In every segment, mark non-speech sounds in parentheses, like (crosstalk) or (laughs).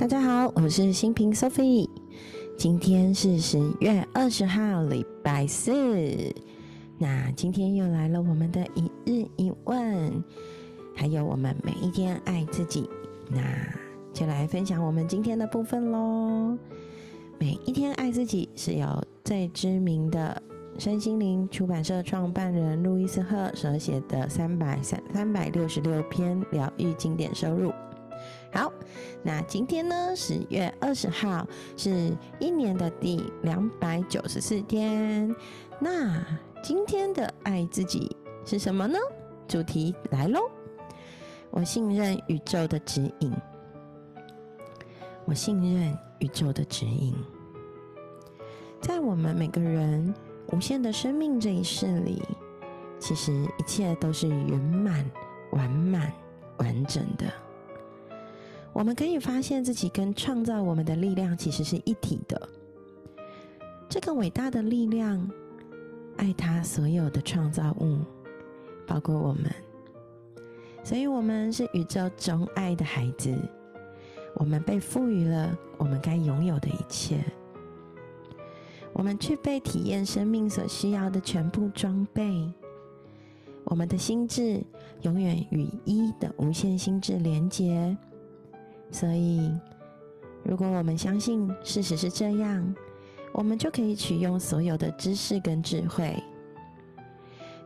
大家好，我是新平 Sophie。今天是十月二十号，礼拜四。那今天又来了我们的一日一问，还有我们每一天爱自己。那就来分享我们今天的部分喽。每一天爱自己是由最知名的身心灵出版社创办人路易斯赫所写的三百三三百六十六篇疗愈经典收入。好，那今天呢？十月二十号是一年的第两百九十四天。那今天的爱自己是什么呢？主题来喽！我信任宇宙的指引。我信任宇宙的指引。在我们每个人无限的生命这一世里，其实一切都是圆满、完满、完整的。我们可以发现自己跟创造我们的力量其实是一体的。这个伟大的力量爱他所有的创造物，包括我们。所以，我们是宇宙中爱的孩子。我们被赋予了我们该拥有的一切。我们具备体验生命所需要的全部装备。我们的心智永远与一的无限心智连接。所以，如果我们相信事实是这样，我们就可以取用所有的知识跟智慧。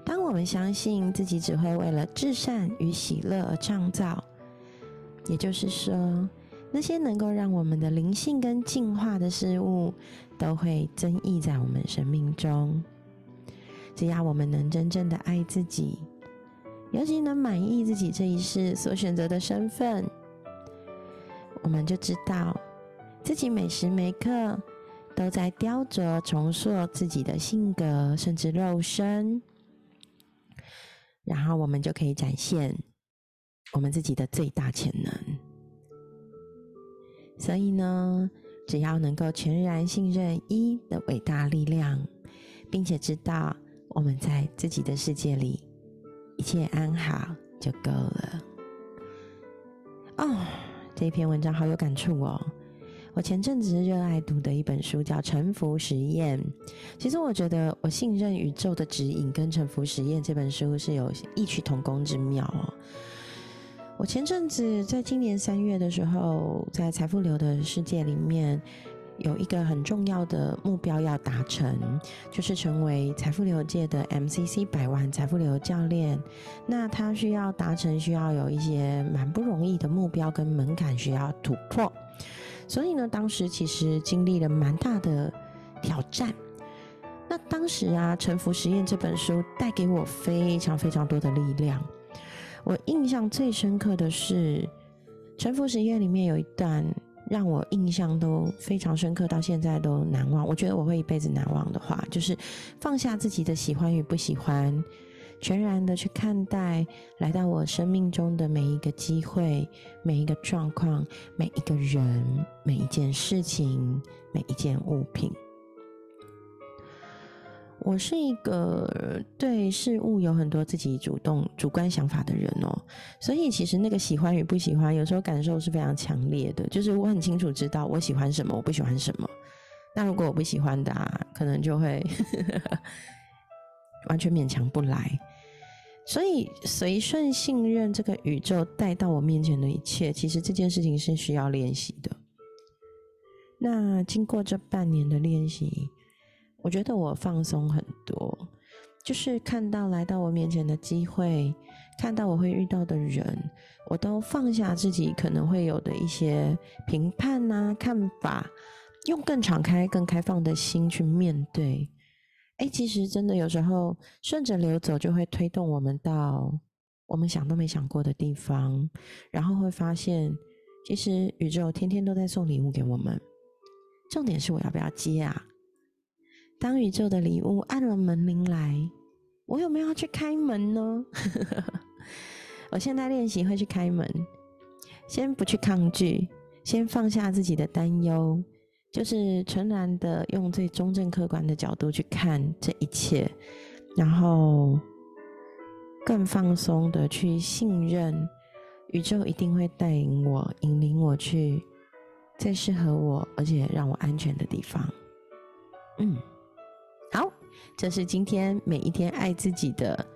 当我们相信自己只会为了至善与喜乐而创造，也就是说，那些能够让我们的灵性跟进化的事物，都会增益在我们生命中。只要我们能真正的爱自己，尤其能满意自己这一世所选择的身份。我们就知道，自己每时每刻都在雕琢、重塑自己的性格，甚至肉身，然后我们就可以展现我们自己的最大潜能。所以呢，只要能够全然信任一的伟大力量，并且知道我们在自己的世界里一切安好就够了。哦。这一篇文章好有感触哦！我前阵子热爱读的一本书叫《沉浮实验》。其实我觉得，我信任宇宙的指引跟《沉浮实验》这本书是有异曲同工之妙哦。我前阵子在今年三月的时候，在财富流的世界里面。有一个很重要的目标要达成，就是成为财富流界的 MCC 百万财富流教练。那他需要达成，需要有一些蛮不容易的目标跟门槛需要突破。所以呢，当时其实经历了蛮大的挑战。那当时啊，《沉浮实验》这本书带给我非常非常多的力量。我印象最深刻的是《沉浮实验》里面有一段。让我印象都非常深刻，到现在都难忘。我觉得我会一辈子难忘的话，就是放下自己的喜欢与不喜欢，全然的去看待来到我生命中的每一个机会、每一个状况、每一个人、每一件事情、每一件物品。我是一个对事物有很多自己主动主观想法的人哦，所以其实那个喜欢与不喜欢，有时候感受是非常强烈的。就是我很清楚知道我喜欢什么，我不喜欢什么。那如果我不喜欢的，啊，可能就会 (laughs) 完全勉强不来。所以随顺信任这个宇宙带到我面前的一切，其实这件事情是需要练习的。那经过这半年的练习。我觉得我放松很多，就是看到来到我面前的机会，看到我会遇到的人，我都放下自己可能会有的一些评判呐、看法，用更敞开、更开放的心去面对。哎，其实真的有时候顺着流走，就会推动我们到我们想都没想过的地方，然后会发现，其实宇宙天天都在送礼物给我们。重点是我要不要接啊？当宇宙的礼物按了门铃来，我有没有要去开门呢？(laughs) 我现在练习会去开门，先不去抗拒，先放下自己的担忧，就是纯然的用最中正客观的角度去看这一切，然后更放松的去信任宇宙一定会带领我、引领我去最适合我而且让我安全的地方。嗯，这是今天每一天爱自己的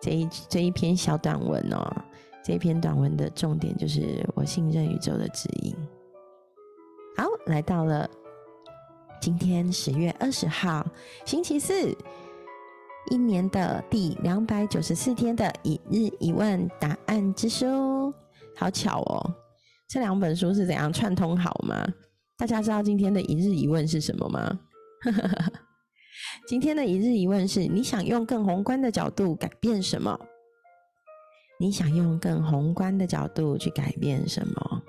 这一这一篇小短文哦。这一篇短文的重点就是我信任宇宙的指引。好，来到了今天十月二十号星期四，一年的第两百九十四天的一日一问答案之书。好巧哦，这两本书是怎样串通好吗？大家知道今天的一日一问是什么吗？(laughs) 今天的一日一问是：你想用更宏观的角度改变什么？你想用更宏观的角度去改变什么？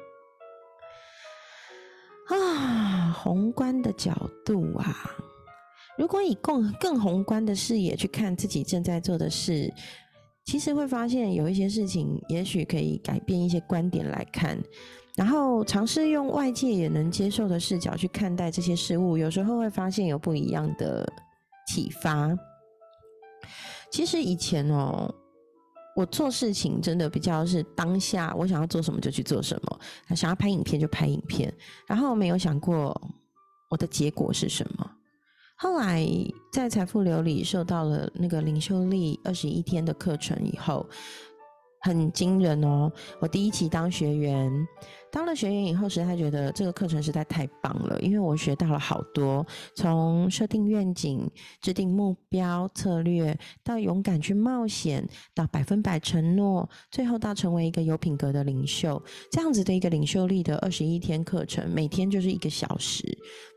啊，宏观的角度啊！如果以更更宏观的视野去看自己正在做的事，其实会发现有一些事情，也许可以改变一些观点来看。然后尝试用外界也能接受的视角去看待这些事物，有时候会发现有不一样的启发。其实以前哦，我做事情真的比较是当下，我想要做什么就去做什么，想要拍影片就拍影片，然后没有想过我的结果是什么。后来在财富流里受到了那个领袖力二十一天的课程以后。很惊人哦！我第一期当学员，当了学员以后，实在觉得这个课程实在太棒了，因为我学到了好多，从设定愿景、制定目标策略，到勇敢去冒险，到百分百承诺，最后到成为一个有品格的领袖，这样子的一个领袖力的二十一天课程，每天就是一个小时。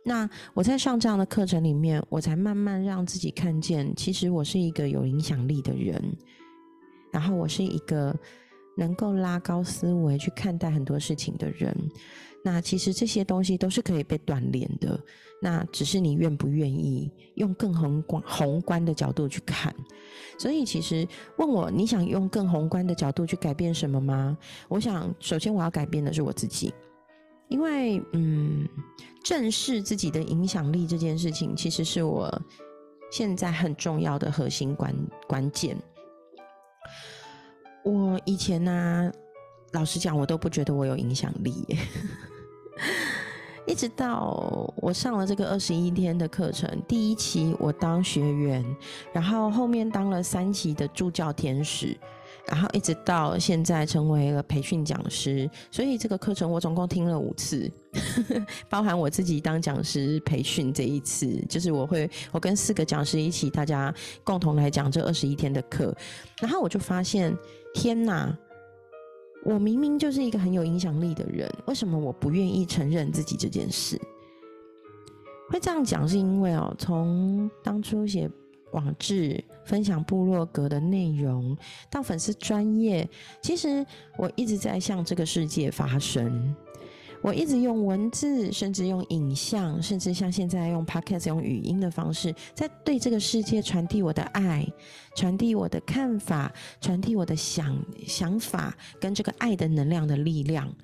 那我在上这样的课程里面，我才慢慢让自己看见，其实我是一个有影响力的人。然后我是一个能够拉高思维去看待很多事情的人，那其实这些东西都是可以被锻炼的，那只是你愿不愿意用更宏观宏观的角度去看。所以其实问我你想用更宏观的角度去改变什么吗？我想首先我要改变的是我自己，因为嗯，正视自己的影响力这件事情，其实是我现在很重要的核心关关键。我以前呢，老实讲，我都不觉得我有影响力。(laughs) 一直到我上了这个二十一天的课程，第一期我当学员，然后后面当了三期的助教天使，然后一直到现在成为了培训讲师。所以这个课程我总共听了五次，(laughs) 包含我自己当讲师培训这一次，就是我会我跟四个讲师一起，大家共同来讲这二十一天的课，然后我就发现。天哪！我明明就是一个很有影响力的人，为什么我不愿意承认自己这件事？会这样讲是因为哦，从当初写网志、分享部落格的内容，到粉丝专业，其实我一直在向这个世界发声。我一直用文字，甚至用影像，甚至像现在用 podcast 用语音的方式，在对这个世界传递我的爱，传递我的看法，传递我的想想法，跟这个爱的能量的力量。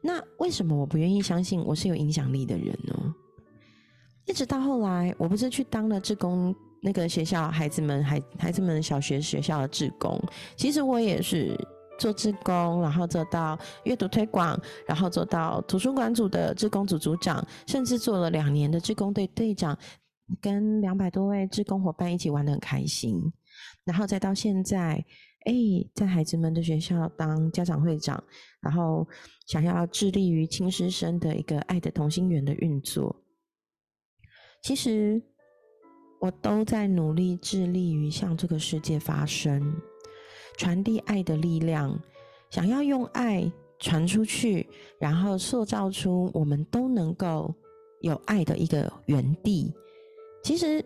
那为什么我不愿意相信我是有影响力的人呢？一直到后来，我不是去当了志工，那个学校孩子们孩孩子们小学学校的志工，其实我也是。做志工，然后做到阅读推广，然后做到图书馆组的志工组组长，甚至做了两年的志工队队长，跟两百多位志工伙伴一起玩的很开心。然后再到现在，哎，在孩子们的学校当家长会长，然后想要致力于亲师生的一个爱的同心圆的运作。其实我都在努力致力于向这个世界发声。传递爱的力量，想要用爱传出去，然后塑造出我们都能够有爱的一个原地。其实，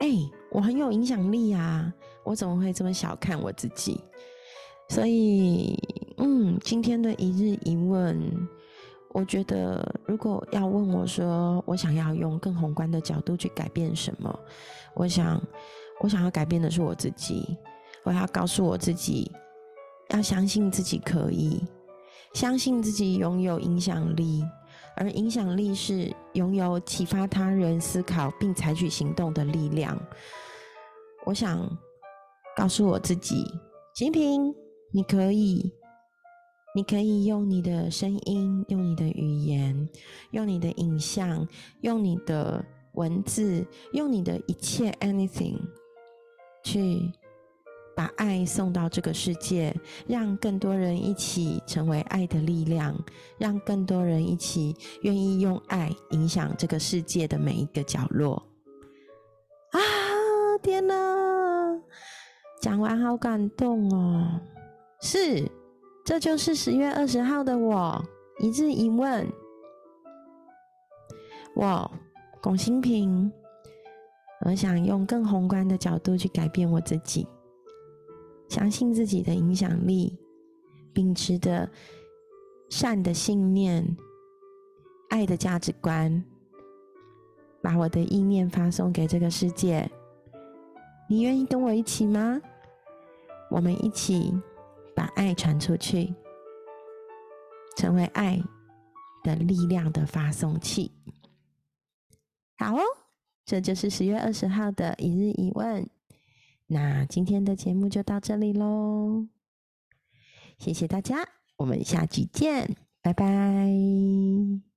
哎，我很有影响力啊！我怎么会这么小看我自己？所以，嗯，今天的一日一问，我觉得如果要问我说，我想要用更宏观的角度去改变什么？我想，我想要改变的是我自己。我要告诉我自己，要相信自己可以，相信自己拥有影响力，而影响力是拥有启发他人思考并采取行动的力量。我想告诉我自己，秦平，你可以，你可以用你的声音，用你的语言，用你的影像，用你的文字，用你的一切 anything，去把爱送到这个世界，让更多人一起成为爱的力量，让更多人一起愿意用爱影响这个世界的每一个角落。啊！天哪，讲完好感动哦！是。这就是十月二十号的我一字一问。我龚新平，我想用更宏观的角度去改变我自己，相信自己的影响力，秉持的善的信念、爱的价值观，把我的意念发送给这个世界。你愿意跟我一起吗？我们一起。爱传出去，成为爱的力量的发送器。好哦，这就是十月二十号的一日一问。那今天的节目就到这里喽，谢谢大家，我们下集见，拜拜。